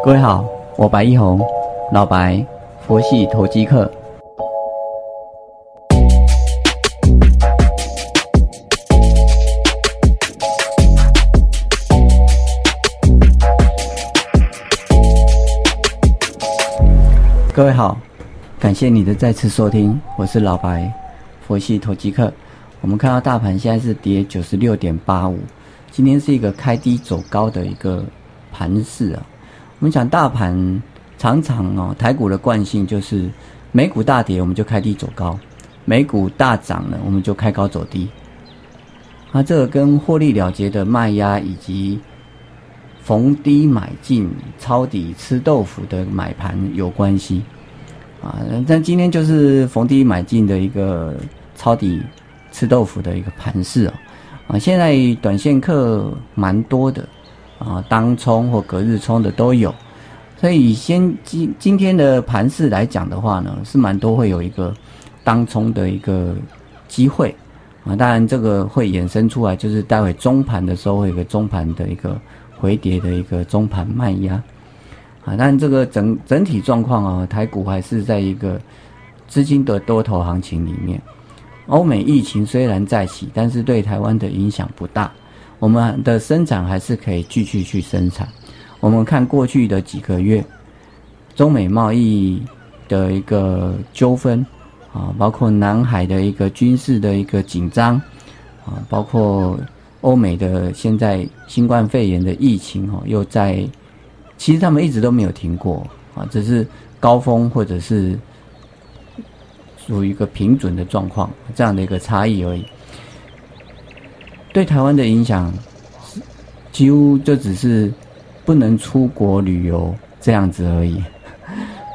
各位好，我白一红，老白，佛系投机客。各位好，感谢你的再次收听，我是老白，佛系投机客。我们看到大盘现在是跌九十六点八五，今天是一个开低走高的一个盘势啊。我们讲大盘常常哦，台股的惯性就是美股大跌我们就开低走高，美股大涨呢我们就开高走低。啊，这个跟获利了结的卖压以及逢低买进、抄底吃豆腐的买盘有关系。啊，但今天就是逢低买进的一个抄底吃豆腐的一个盘势哦。啊，现在短线客蛮多的，啊，当冲或隔日冲的都有。所以以先今今天的盘势来讲的话呢，是蛮多会有一个当冲的一个机会。啊，当然这个会衍生出来，就是待会中盘的时候会有个中盘的一个回跌的一个中盘卖压，啊，但这个整整体状况啊，台股还是在一个资金的多头行情里面。欧美疫情虽然在起，但是对台湾的影响不大，我们的生产还是可以继续去生产。我们看过去的几个月，中美贸易的一个纠纷。啊，包括南海的一个军事的一个紧张，啊，包括欧美的现在新冠肺炎的疫情哦，又在，其实他们一直都没有停过啊，只是高峰或者是属于一个平准的状况这样的一个差异而已。对台湾的影响，几乎就只是不能出国旅游这样子而已。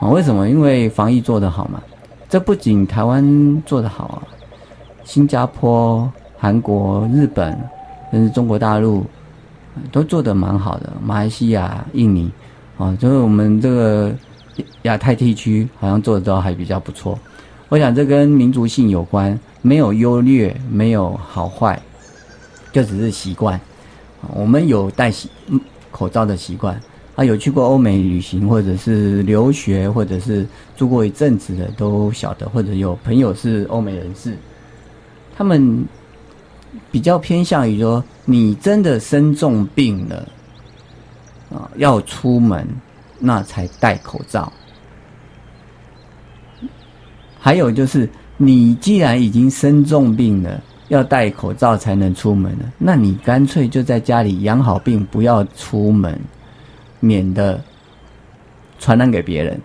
啊，为什么？因为防疫做得好嘛。这不仅台湾做得好啊，新加坡、韩国、日本，甚至中国大陆，都做得蛮好的。马来西亚、印尼，啊，就是我们这个亚太地区，好像做的都还比较不错。我想这跟民族性有关，没有优劣，没有好坏，就只是习惯。我们有戴习口罩的习惯。啊，有去过欧美旅行，或者是留学，或者是住过一阵子的，都晓得，或者有朋友是欧美人士，他们比较偏向于说，你真的生重病了，啊，要出门，那才戴口罩。还有就是，你既然已经生重病了，要戴口罩才能出门了，那你干脆就在家里养好病，不要出门。免得传染给别人，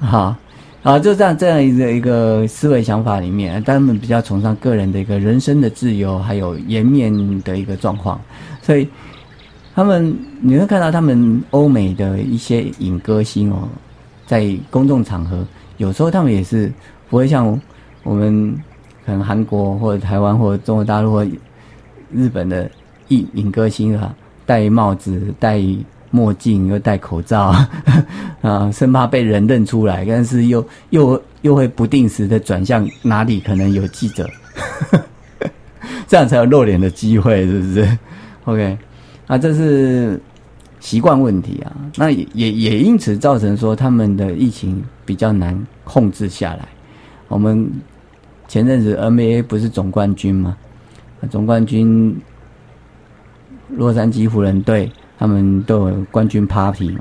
好，啊，就这样这样一个一个思维想法里面，他们比较崇尚个人的一个人生的自由，还有颜面的一个状况，所以他们你会看到他们欧美的一些影歌星哦，在公众场合，有时候他们也是不会像我们可能韩国或者台湾或者中国大陆或日本的影影歌星啊。戴帽子、戴墨镜又戴口罩，啊，生怕被人认出来，但是又又又会不定时的转向哪里可能有记者，这样才有露脸的机会，是不是？OK，啊，这是习惯问题啊，那也也也因此造成说他们的疫情比较难控制下来。我们前阵子 NBA 不是总冠军吗？总冠军。洛杉矶湖人队他们都有冠军 party 嘛，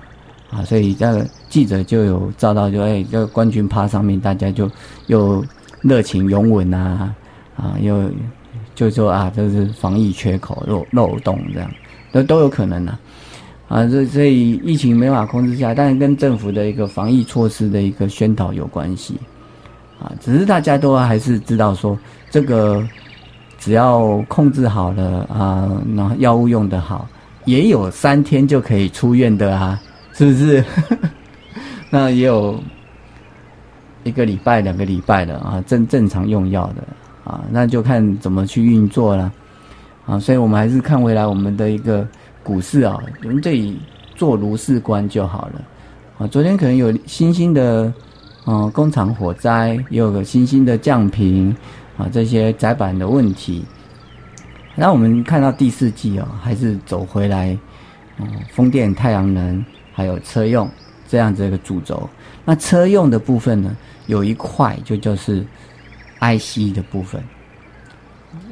啊，所以这个记者就有照到，就哎，这个冠军趴上面大家就又热情拥吻啊，啊，又就说啊，这是防疫缺口漏漏洞这样，都都有可能的，啊，这所以疫情没法控制下，但是跟政府的一个防疫措施的一个宣导有关系，啊，只是大家都还是知道说这个。只要控制好了啊，然后药物用的好，也有三天就可以出院的啊，是不是？那也有一个礼拜、两个礼拜的啊，正正常用药的啊，那就看怎么去运作了啊。所以我们还是看回来我们的一个股市啊，我们这里做如是观就好了啊。昨天可能有新兴的嗯工厂火灾，也有个新兴的降频。啊，这些窄板的问题，那我们看到第四季哦，还是走回来嗯，风电、太阳能还有车用这样子一个主轴。那车用的部分呢，有一块就就是 IC 的部分，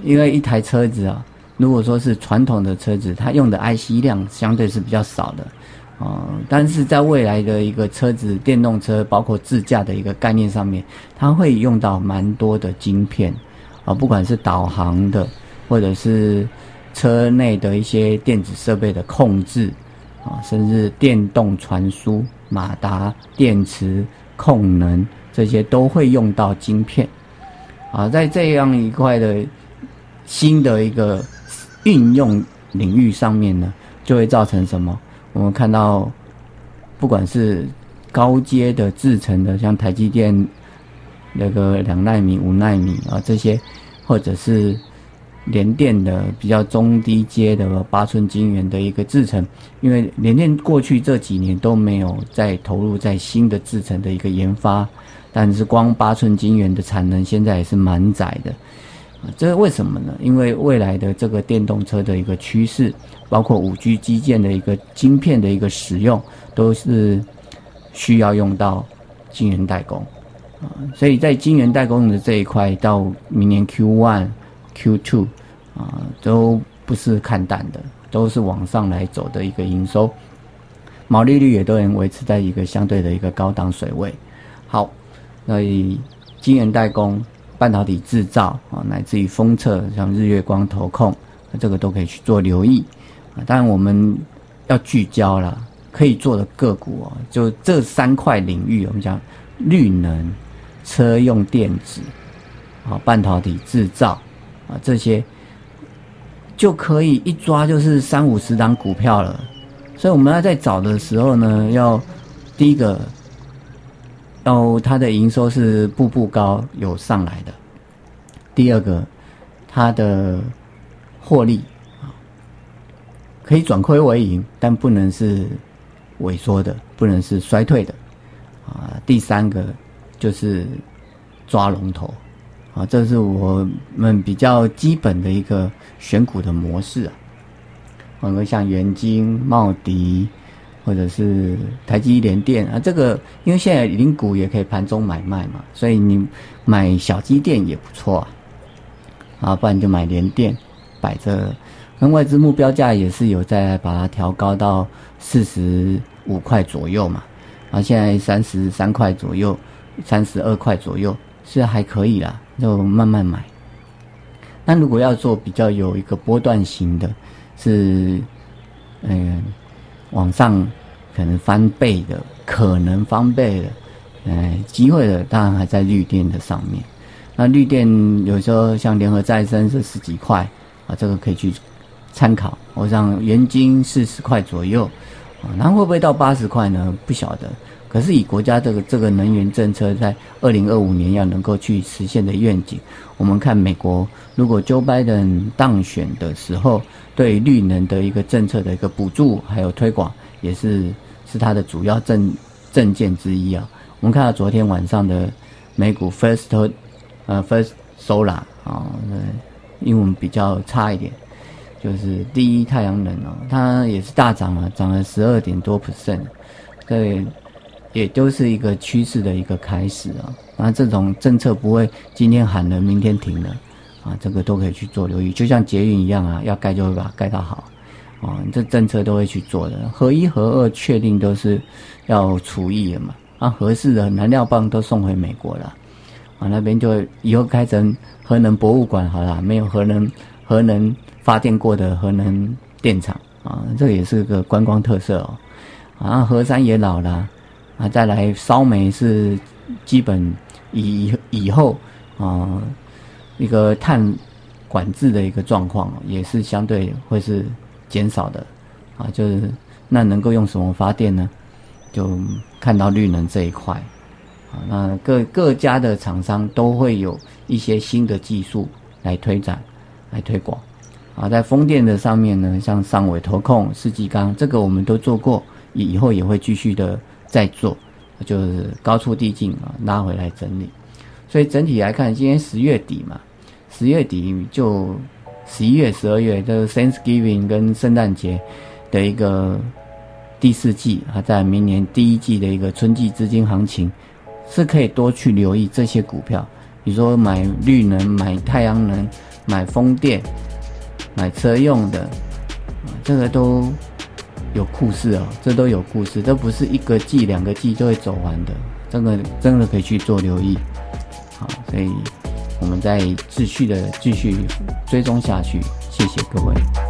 因为一台车子啊，如果说是传统的车子，它用的 IC 量相对是比较少的。啊，但是在未来的一个车子、电动车，包括自驾的一个概念上面，它会用到蛮多的晶片啊，不管是导航的，或者是车内的一些电子设备的控制啊，甚至电动传输、马达、电池、控能这些都会用到晶片啊，在这样一块的新的一个运用领域上面呢，就会造成什么？我们看到，不管是高阶的制程的，像台积电那个两纳米、五纳米啊这些，或者是联电的比较中低阶的八寸晶圆的一个制程，因为联电过去这几年都没有再投入在新的制程的一个研发，但是光八寸晶圆的产能现在也是蛮窄的。这是为什么呢？因为未来的这个电动车的一个趋势，包括五 G 基建的一个晶片的一个使用，都是需要用到晶圆代工啊。所以在晶圆代工的这一块，到明年 Q one、Q two 啊，都不是看淡的，都是往上来走的一个营收，毛利率也都能维持在一个相对的一个高档水位。好，那以晶圆代工。半导体制造啊，乃至于封测，像日月光、投控，这个都可以去做留意啊。当然，我们要聚焦了，可以做的个股哦，就这三块领域，我们讲绿能、车用电子啊、半导体制造啊，这些就可以一抓就是三五十档股票了。所以我们要在找的时候呢，要第一个。然后它的营收是步步高有上来的。第二个，它的获利啊，可以转亏为盈，但不能是萎缩的，不能是衰退的啊。第三个就是抓龙头啊，这是我们比较基本的一个选股的模式啊。很多像元晶、茂迪。或者是台积联电啊，这个因为现在零股也可以盘中买卖嘛，所以你买小机电也不错啊。啊，不然就买联电摆着，那外资目标价也是有在把它调高到四十五块左右嘛。啊，现在三十三块左右，三十二块左右是还可以啦，就慢慢买。那如果要做比较有一个波段型的，是嗯。往上可能翻倍的，可能翻倍的，嗯，机会的当然还在绿电的上面。那绿电有时候像联合再生是十几块啊，这个可以去参考。我想原金四十块左右啊，那会不会到八十块呢？不晓得。可是以国家这个这个能源政策在二零二五年要能够去实现的愿景，我们看美国如果 Joe Biden 当选的时候。对绿能的一个政策的一个补助还有推广，也是是它的主要政政见之一啊。我们看到昨天晚上的美股 First 呃 First Solar 啊，英文比较差一点，就是第一太阳能哦，它也是大涨了，涨了十二点多 percent，对，也都是一个趋势的一个开始啊。那这种政策不会今天喊了，明天停了。啊，这个都可以去做留意，就像捷运一样啊，要盖就会把它盖到好，啊，这政策都会去做的。合一、合二确定都是要除役的嘛，啊，合适的燃料棒都送回美国了，啊，那边就以后开成核能博物馆好了，没有核能核能发电过的核能电厂啊，这也是个观光特色哦，啊，核山也老了，啊，再来烧煤是基本以以后啊。一个碳管制的一个状况，也是相对会是减少的，啊，就是那能够用什么发电呢？就看到绿能这一块，啊，那各各家的厂商都会有一些新的技术来推展、来推广，啊，在风电的上面呢，像上尾投控、世纪钢，这个我们都做过，以后也会继续的再做，就是高出递进啊，拉回来整理。所以整体来看，今天十月底嘛，十月底就十一月、十二月的 Thanksgiving 跟圣诞节的一个第四季，还在明年第一季的一个春季资金行情，是可以多去留意这些股票。比如说买绿能、买太阳能、买风电、买车用的，这个都有故事哦，这都有故事，这不是一个季、两个季就会走完的，这个真的可以去做留意。好，所以我们再继续的继续追踪下去，谢谢各位。